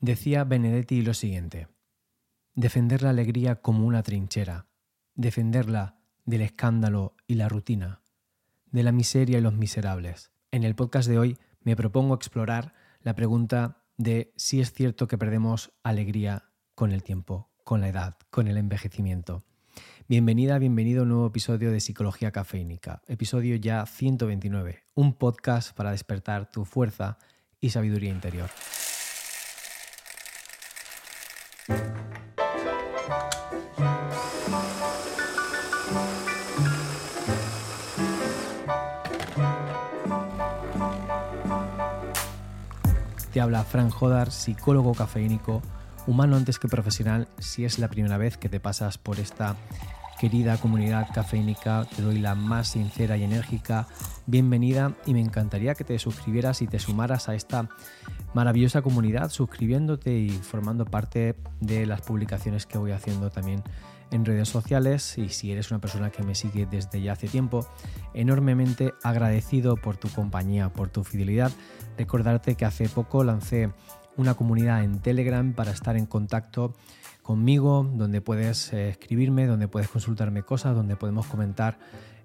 Decía Benedetti lo siguiente. Defender la alegría como una trinchera. Defenderla del escándalo y la rutina. De la miseria y los miserables. En el podcast de hoy me propongo explorar la pregunta de si es cierto que perdemos alegría con el tiempo, con la edad, con el envejecimiento. Bienvenida, bienvenido a un nuevo episodio de Psicología Cafeínica, episodio ya 129, un podcast para despertar tu fuerza y sabiduría interior. Te habla Fran Jodar, psicólogo cafeínico, humano antes que profesional. Si es la primera vez que te pasas por esta querida comunidad cafeínica, te doy la más sincera y enérgica bienvenida y me encantaría que te suscribieras y te sumaras a esta maravillosa comunidad suscribiéndote y formando parte de las publicaciones que voy haciendo también en redes sociales y si eres una persona que me sigue desde ya hace tiempo, enormemente agradecido por tu compañía, por tu fidelidad. Recordarte que hace poco lancé una comunidad en Telegram para estar en contacto conmigo, donde puedes eh, escribirme, donde puedes consultarme cosas, donde podemos comentar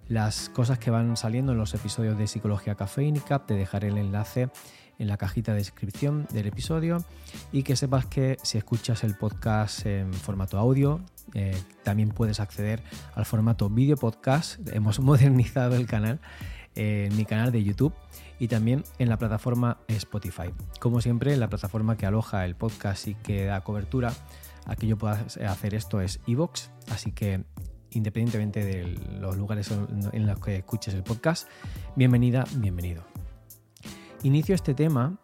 las cosas que van saliendo en los episodios de Psicología Cafeínica. Te dejaré el enlace en la cajita de descripción del episodio y que sepas que si escuchas el podcast en formato audio, eh, también puedes acceder al formato video podcast. Hemos modernizado el canal eh, mi canal de YouTube y también en la plataforma Spotify. Como siempre, la plataforma que aloja el podcast y que da cobertura a que yo pueda hacer esto es Evox, así que independientemente de los lugares en los que escuches el podcast, bienvenida, bienvenido. Inicio este tema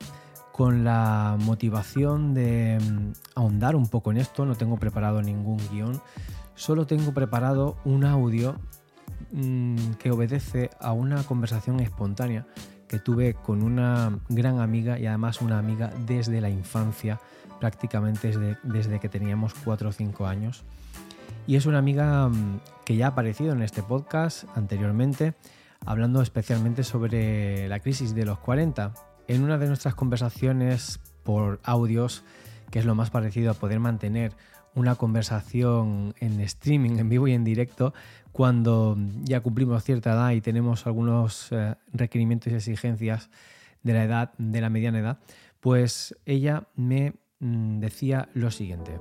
con la motivación de ahondar un poco en esto, no tengo preparado ningún guion, solo tengo preparado un audio mm, que obedece a una conversación espontánea que tuve con una gran amiga y además una amiga desde la infancia, prácticamente desde, desde que teníamos 4 o 5 años. Y es una amiga mm, que ya ha aparecido en este podcast anteriormente, hablando especialmente sobre la crisis de los 40. En una de nuestras conversaciones por audios, que es lo más parecido a poder mantener una conversación en streaming, en vivo y en directo, cuando ya cumplimos cierta edad y tenemos algunos eh, requerimientos y exigencias de la edad, de la mediana edad, pues ella me mm, decía lo siguiente.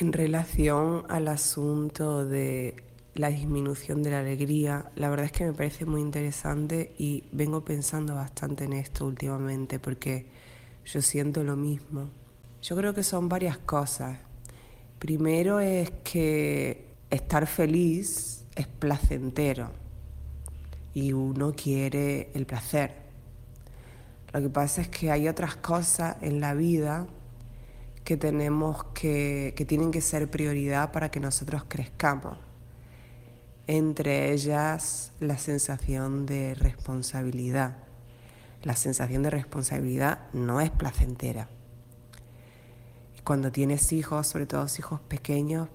En relación al asunto de la disminución de la alegría, la verdad es que me parece muy interesante y vengo pensando bastante en esto últimamente porque yo siento lo mismo. Yo creo que son varias cosas. Primero es que estar feliz es placentero y uno quiere el placer. Lo que pasa es que hay otras cosas en la vida que tenemos que, que tienen que ser prioridad para que nosotros crezcamos. Entre ellas la sensación de responsabilidad. La sensación de responsabilidad no es placentera. Cuando tienes hijos, sobre todo hijos pequeños,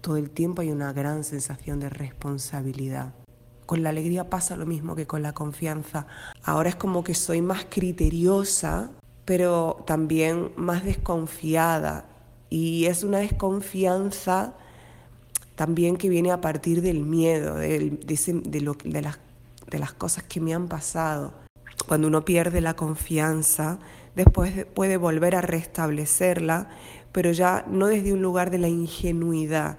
todo el tiempo hay una gran sensación de responsabilidad. Con la alegría pasa lo mismo que con la confianza. Ahora es como que soy más criteriosa pero también más desconfiada. Y es una desconfianza también que viene a partir del miedo, de, las, de las cosas que me han pasado. Cuando uno pierde la confianza, después puede volver a restablecerla, pero ya no desde un lugar de la ingenuidad,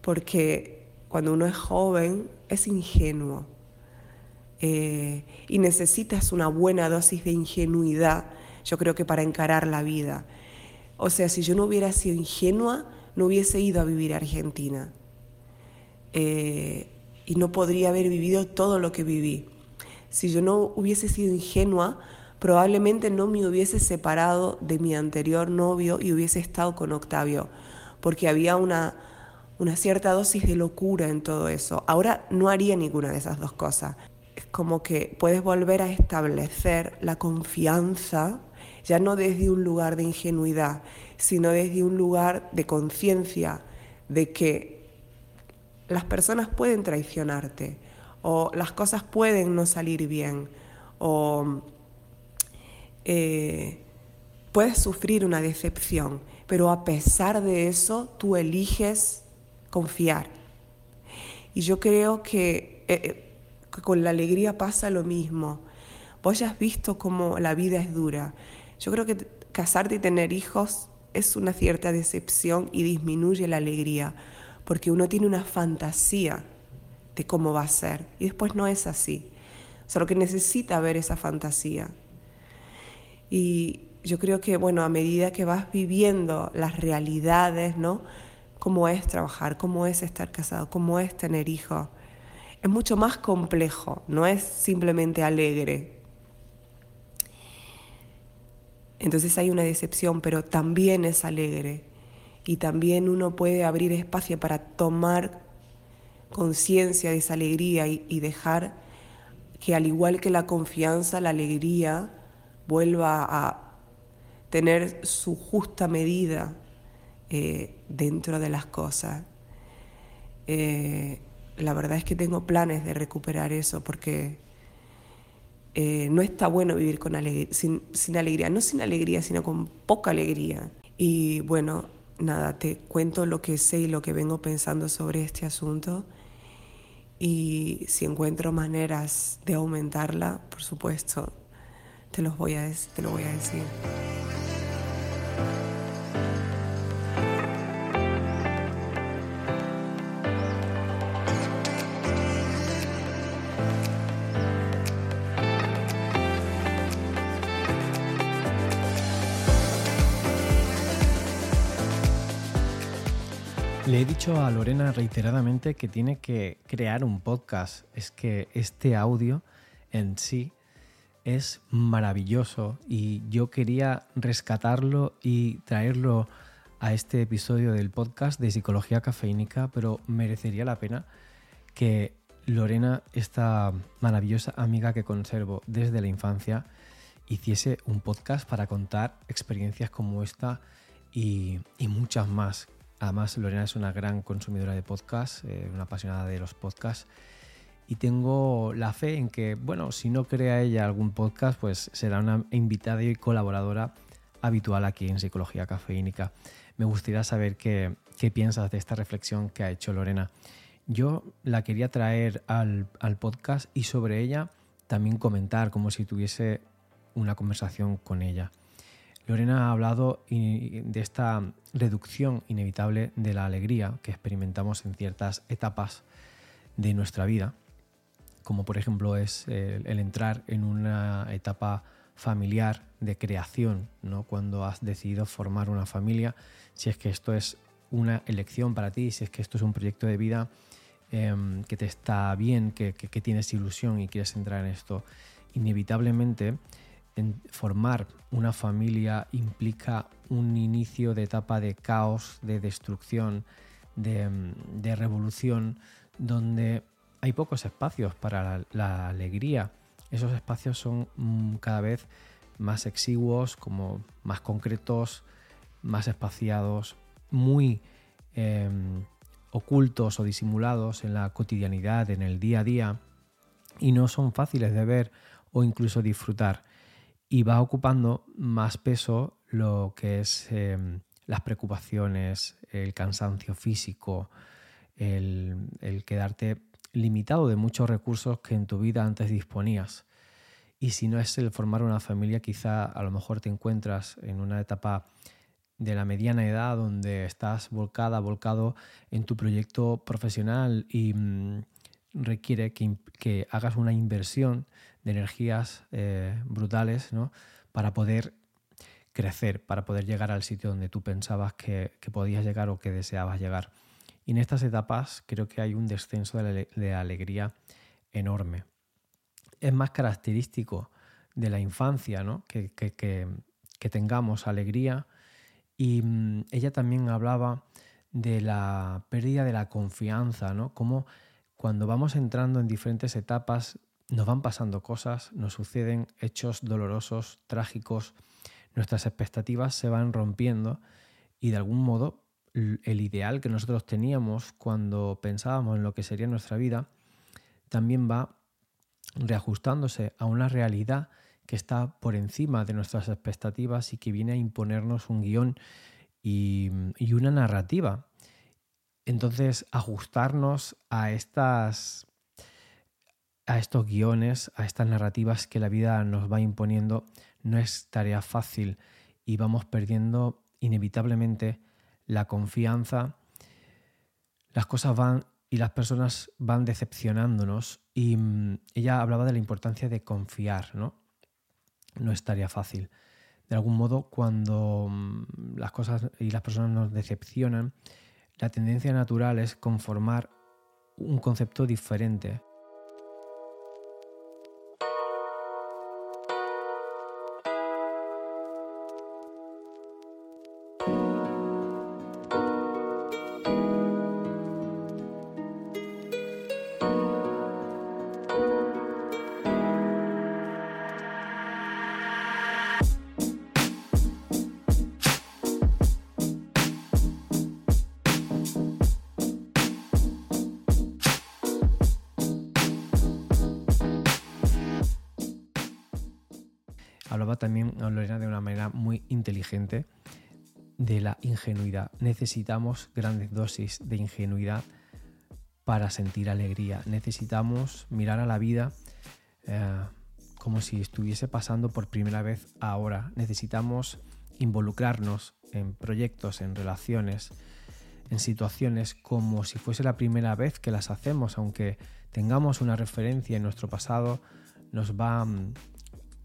porque cuando uno es joven es ingenuo eh, y necesitas una buena dosis de ingenuidad yo creo que para encarar la vida. O sea, si yo no hubiera sido ingenua, no hubiese ido a vivir a Argentina. Eh, y no podría haber vivido todo lo que viví. Si yo no hubiese sido ingenua, probablemente no me hubiese separado de mi anterior novio y hubiese estado con Octavio, porque había una, una cierta dosis de locura en todo eso. Ahora no haría ninguna de esas dos cosas. Es como que puedes volver a establecer la confianza, ya no desde un lugar de ingenuidad, sino desde un lugar de conciencia de que las personas pueden traicionarte o las cosas pueden no salir bien o eh, puedes sufrir una decepción, pero a pesar de eso tú eliges confiar. Y yo creo que, eh, eh, que con la alegría pasa lo mismo. Vos ya has visto cómo la vida es dura. Yo creo que casarte y tener hijos es una cierta decepción y disminuye la alegría, porque uno tiene una fantasía de cómo va a ser y después no es así. Solo que necesita ver esa fantasía. Y yo creo que, bueno, a medida que vas viviendo las realidades, ¿no? Cómo es trabajar, cómo es estar casado, cómo es tener hijos, es mucho más complejo, no es simplemente alegre. Entonces hay una decepción, pero también es alegre y también uno puede abrir espacio para tomar conciencia de esa alegría y, dejar que al igual que la confianza, la alegría vuelva a tener su justa medida eh, dentro de las cosas. Eh, la verdad es que tengo planes de recuperar eso porque eh, no está bueno vivir con sin, sin, alegría, no sin alegría, sino con poca alegría. Y bueno, nada, te cuento lo que sé y lo que vengo pensando sobre este asunto. Y si encuentro maneras de aumentarla, por supuesto, te, los voy a, te lo voy a decir. Le he dicho a Lorena reiteradamente que tiene que crear un podcast. Es que este audio en sí es maravilloso y yo quería rescatarlo y traerlo a este episodio del podcast de Psicología Cafeínica, pero merecería la pena que Lorena, esta maravillosa amiga que conservo desde la infancia, hiciese un podcast para contar experiencias como esta y, y muchas más Además, Lorena es una gran consumidora de podcasts, eh, una apasionada de los podcasts. Y tengo la fe en que, bueno, si no crea ella algún podcast, pues será una invitada y colaboradora habitual aquí en Psicología Cafeínica. Me gustaría saber qué, qué piensas de esta reflexión que ha hecho Lorena. Yo la quería traer al, al podcast y sobre ella también comentar como si tuviese una conversación con ella. Lorena ha hablado de esta reducción inevitable de la alegría que experimentamos en ciertas etapas de nuestra vida, como por ejemplo es el, entrar en una etapa familiar de creación, ¿no? cuando has decidido formar una familia, si es que esto es una elección para ti, si es que esto es un proyecto de vida em, que te está bien, que tienes ilusión y quieres entrar en esto, inevitablemente formar una familia implica un inicio de etapa de caos, de destrucción, de, revolución, donde hay pocos espacios para la, alegría. Esos espacios son mm, cada vez más exiguos, como más concretos, más espaciados, muy em, ocultos o disimulados en la cotidianidad, en el día a día, y no son fáciles de ver o incluso disfrutar y va ocupando más peso lo que es em, las preocupaciones, el cansancio físico, el, quedarte limitado de muchos recursos que en tu vida antes disponías. Y si no es el formar una familia, quizá a lo mejor te encuentras en una etapa de la mediana edad donde estás volcada, volcado en tu proyecto profesional y mm, requiere que, que, hagas una inversión de energías eh, brutales ¿no? para poder crecer para poder llegar al sitio donde tú pensabas que, podías llegar o que deseabas llegar. Y en estas etapas creo que hay un descenso de, alegría enorme. Es más característico de la infancia ¿no? que, tengamos alegría. Y mm, ella también hablaba de la pérdida de la confianza, ¿no? Como cuando vamos entrando en diferentes etapas nos van pasando cosas, nos suceden hechos dolorosos, trágicos, nuestras expectativas se van rompiendo y de algún modo el ideal que nosotros teníamos cuando pensábamos en lo que sería nuestra vida también va reajustándose a una realidad que está por encima de nuestras expectativas y que viene a imponernos un guion y, y una narrativa. Entonces, ajustarnos a estas a estos guiones, a estas narrativas que la vida nos va imponiendo, no es tarea fácil y vamos perdiendo inevitablemente la confianza. Las cosas van y las personas van decepcionándonos y mm, ella hablaba de la importancia de confiar, ¿no? No es tarea fácil. De algún modo, cuando mm, las cosas y las personas nos decepcionan, la tendencia natural es conformar un concepto diferente también Lorena de una manera muy inteligente de la ingenuidad. Necesitamos grandes dosis de ingenuidad para sentir alegría. Necesitamos mirar a la vida eh, como si estuviese pasando por primera vez ahora. Necesitamos involucrarnos en proyectos, en relaciones, en situaciones como si fuese la primera vez que las hacemos, aunque tengamos una referencia en nuestro pasado, nos va mm,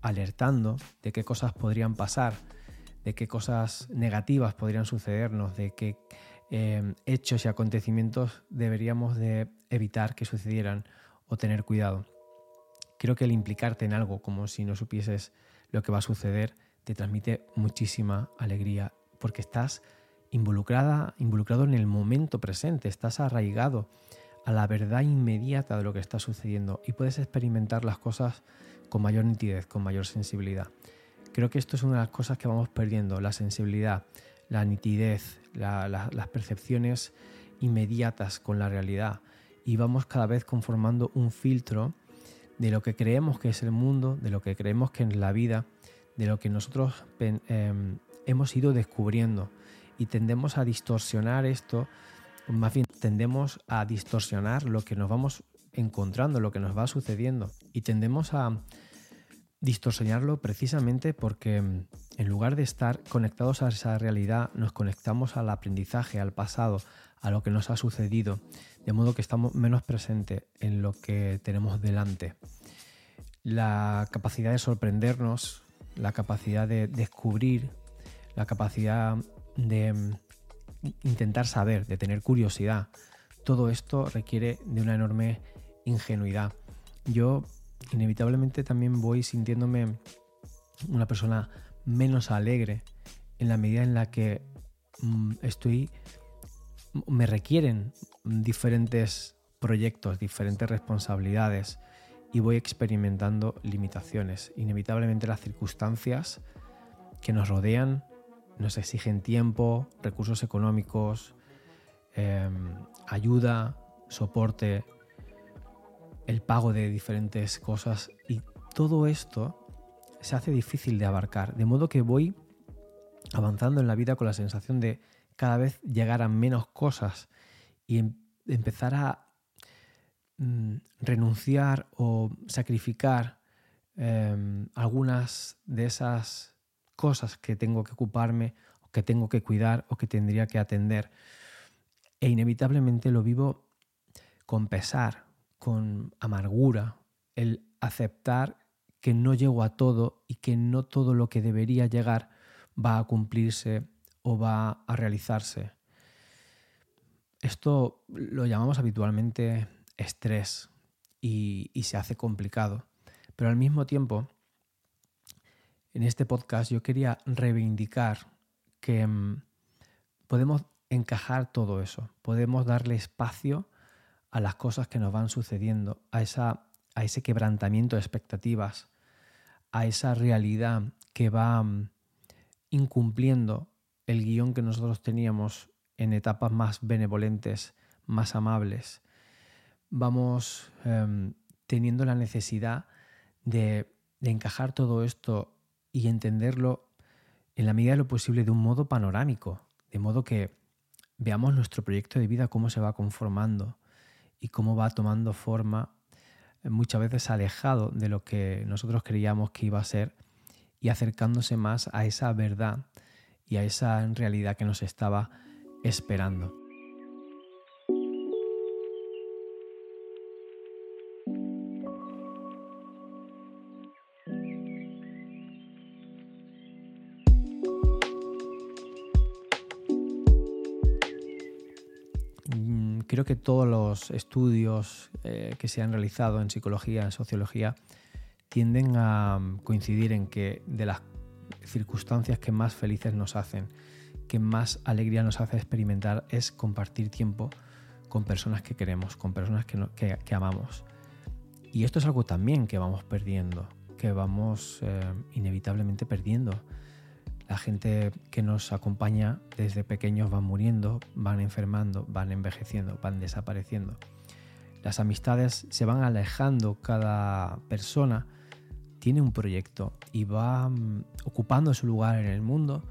alertando de qué cosas podrían pasar, de qué cosas negativas podrían sucedernos, de qué eh, hechos y acontecimientos deberíamos de evitar que sucedieran o tener cuidado. Creo que el implicarte en algo como si no supieses lo que va a suceder te transmite muchísima alegría porque estás involucrada, involucrado en el momento presente, estás arraigado a la verdad inmediata de lo que está sucediendo y puedes experimentar las cosas con mayor nitidez, con mayor sensibilidad. Creo que esto es una de las cosas que vamos perdiendo, la sensibilidad, la nitidez, las percepciones inmediatas con la realidad y vamos cada vez conformando un filtro de lo que creemos que es el mundo, de lo que creemos que es la vida, de lo que nosotros em, hemos ido descubriendo y tendemos a distorsionar esto, más bien tendemos a distorsionar lo que nos vamos encontrando, lo que nos va sucediendo y tendemos a distorsionarlo precisamente porque mm, en lugar de estar conectados a esa realidad, nos conectamos al aprendizaje, al pasado, a lo que nos ha sucedido, de modo que estamos menos presentes en lo que tenemos delante. La capacidad de sorprendernos, la capacidad de descubrir, la capacidad de mm, intentar saber, de tener curiosidad, todo esto requiere de una enorme ingenuidad. Yo inevitablemente también voy sintiéndome una persona menos alegre en la medida en la que mm, estoy me requieren diferentes proyectos, diferentes responsabilidades y voy experimentando limitaciones. Inevitablemente las circunstancias que nos rodean nos exigen tiempo, recursos económicos, em, ayuda, soporte, el pago de diferentes cosas. Y todo esto se hace difícil de abarcar, de modo que voy avanzando en la vida con la sensación de cada vez llegar a menos cosas y em, empezar a mm, renunciar o sacrificar em, algunas de esas cosas que tengo que ocuparme o que tengo que cuidar o que tendría que atender. E inevitablemente lo vivo con pesar, con amargura, el aceptar que no llego a todo y que no todo lo que debería llegar va a cumplirse o va a realizarse. Esto lo llamamos habitualmente estrés y, se hace complicado. Pero al mismo tiempo, en este podcast yo quería reivindicar que mm, podemos encajar todo eso, podemos darle espacio a las cosas que nos van sucediendo, a, esa, a ese quebrantamiento de expectativas, a esa realidad que va mm, incumpliendo el guion que nosotros teníamos en etapas más benevolentes, más amables. Vamos em, teniendo la necesidad de, de encajar todo esto y entenderlo en la medida de lo posible de un modo panorámico, de modo que veamos nuestro proyecto de vida cómo se va conformando y cómo va tomando forma eh, muchas veces alejado de lo que nosotros creíamos que iba a ser y acercándose más a esa verdad y a esa realidad que nos estaba esperando. Creo que todos los estudios eh, que se han realizado en psicología, en sociología, tienden a coincidir en que de las circunstancias que más felices nos hacen, que más alegría nos hace experimentar es compartir tiempo con personas que queremos, con personas que, amamos. Y esto es algo también que vamos perdiendo, que vamos eh, inevitablemente perdiendo. La gente que nos acompaña desde pequeños van muriendo, van enfermando, van envejeciendo, van desapareciendo. Las amistades se van alejando, cada persona tiene un proyecto y va mm, ocupando su lugar en el mundo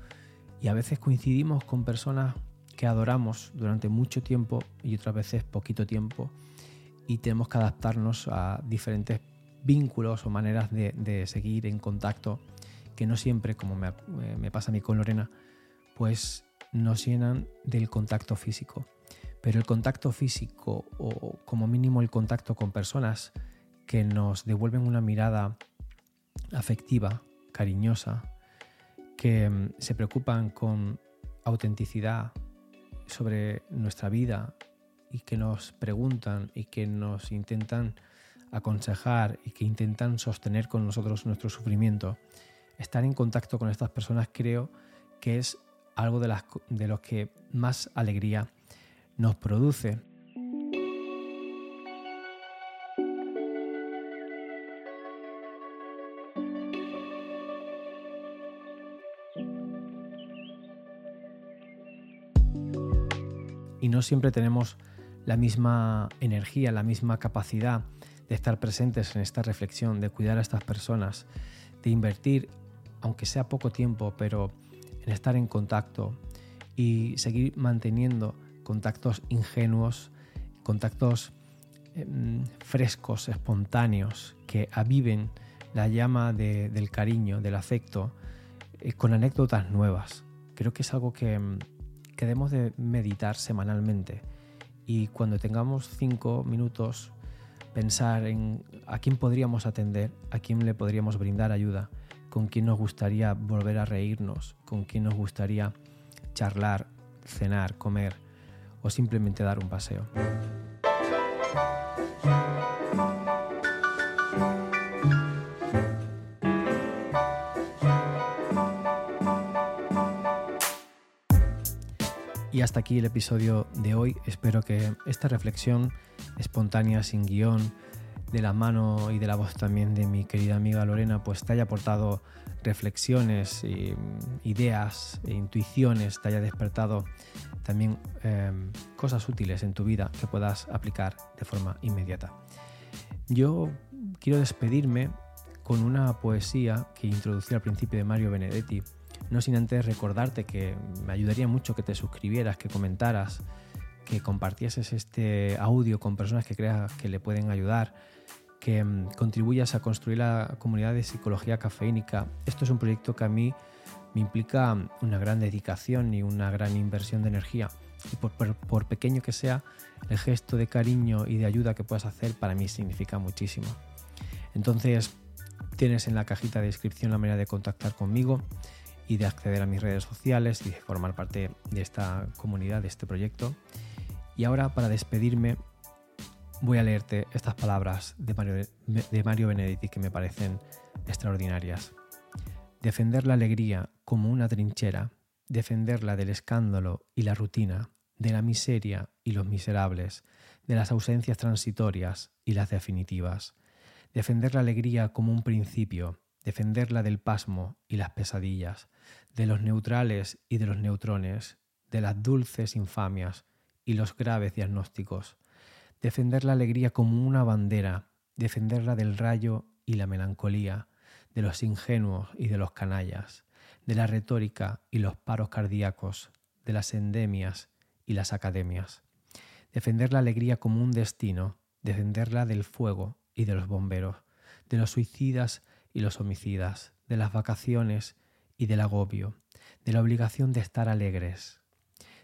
y a veces coincidimos con personas que adoramos durante mucho tiempo y otras veces poquito tiempo y tenemos que adaptarnos a diferentes vínculos o maneras de, seguir en contacto no siempre, como me, eh, me pasa a mí con Lorena, pues nos llenan del contacto físico. Pero el contacto físico o como mínimo el contacto con personas que nos devuelven una mirada afectiva, cariñosa, que mm, se preocupan con autenticidad sobre nuestra vida y que nos preguntan y que nos intentan aconsejar y que intentan sostener con nosotros nuestro sufrimiento. Estar en contacto con estas personas creo que es algo de, las, de lo que más alegría nos produce. Y no siempre tenemos la misma energía, la misma capacidad de estar presentes en esta reflexión, de cuidar a estas personas, de invertir, aunque sea poco tiempo, pero en estar en contacto y seguir manteniendo contactos ingenuos, contactos em, frescos, espontáneos, que aviven la llama del cariño, del afecto, eh, con anécdotas nuevas. Creo que es algo que, em, que debemos de meditar semanalmente y cuando tengamos cinco minutos pensar en a quién podríamos atender, a quién le podríamos brindar ayuda, con quién nos gustaría volver a reírnos, con quién nos gustaría charlar, cenar, comer o simplemente dar un paseo. Y hasta aquí el episodio de hoy. Espero que esta reflexión espontánea, sin guion, de la mano y de la voz también de mi querida amiga Lorena, pues te haya aportado reflexiones, ideas, e intuiciones, te haya despertado también em, cosas útiles en tu vida que puedas aplicar de forma inmediata. Yo quiero despedirme con una poesía que introducí al principio de Mario Benedetti no sin antes recordarte que me ayudaría mucho que te suscribieras, que comentaras, que compartieses este audio con personas que creas que le pueden ayudar, que mm, contribuyas a construir la comunidad de psicología cafeínica. Esto es un proyecto que a mí me implica una gran dedicación y una gran inversión de energía. Y por, por, pequeño que sea, el gesto de cariño y de ayuda que puedas hacer para mí significa muchísimo. Entonces, tienes en la cajita de descripción la manera de contactar conmigo y de acceder a mis redes sociales y de formar parte de esta comunidad, de este proyecto. Y ahora para despedirme voy a leerte estas palabras de Mario, de Mario Benedetti que me parecen extraordinarias. Defender la alegría como una trinchera, defenderla del escándalo y la rutina, de la miseria y los miserables, de las ausencias transitorias y las definitivas. Defender la alegría como un principio, defenderla del pasmo y las pesadillas, de los neutrales y de los neutrones, de las dulces infamias y los graves diagnósticos. Defender la alegría como una bandera, defenderla del rayo y la melancolía, de los ingenuos y de los canallas, de la retórica y los paros cardíacos, de las endemias y las academias. Defender la alegría como un destino, defenderla del fuego y de los bomberos, de los suicidas y los homicidas, de las vacaciones y del agobio, de la obligación de estar alegres.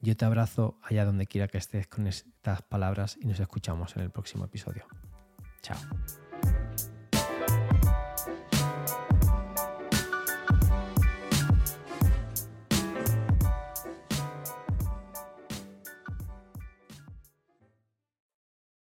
Yo te abrazo allá donde quiera que estés con estas palabras y nos escuchamos en el próximo episodio. Chao.